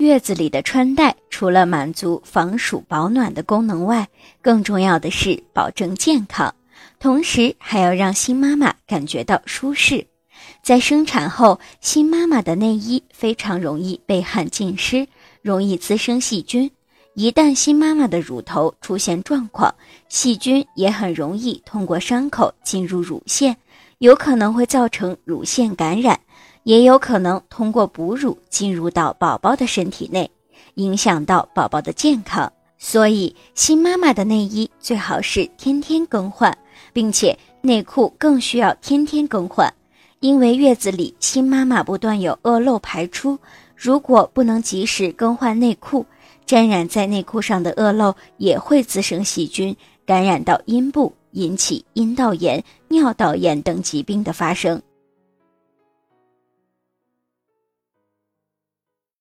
月子里的穿戴，除了满足防暑保暖的功能外，更重要的是保证健康，同时还要让新妈妈感觉到舒适。在生产后，新妈妈的内衣非常容易被汗浸湿，容易滋生细菌。一旦新妈妈的乳头出现状况，细菌也很容易通过伤口进入乳腺，有可能会造成乳腺感染。也有可能通过哺乳进入到宝宝的身体内，影响到宝宝的健康。所以，新妈妈的内衣最好是天天更换，并且内裤更需要天天更换。因为月子里新妈妈不断有恶露排出，如果不能及时更换内裤，沾染在内裤上的恶露也会滋生细菌，感染到阴部，引起阴道炎、尿道炎等疾病的发生。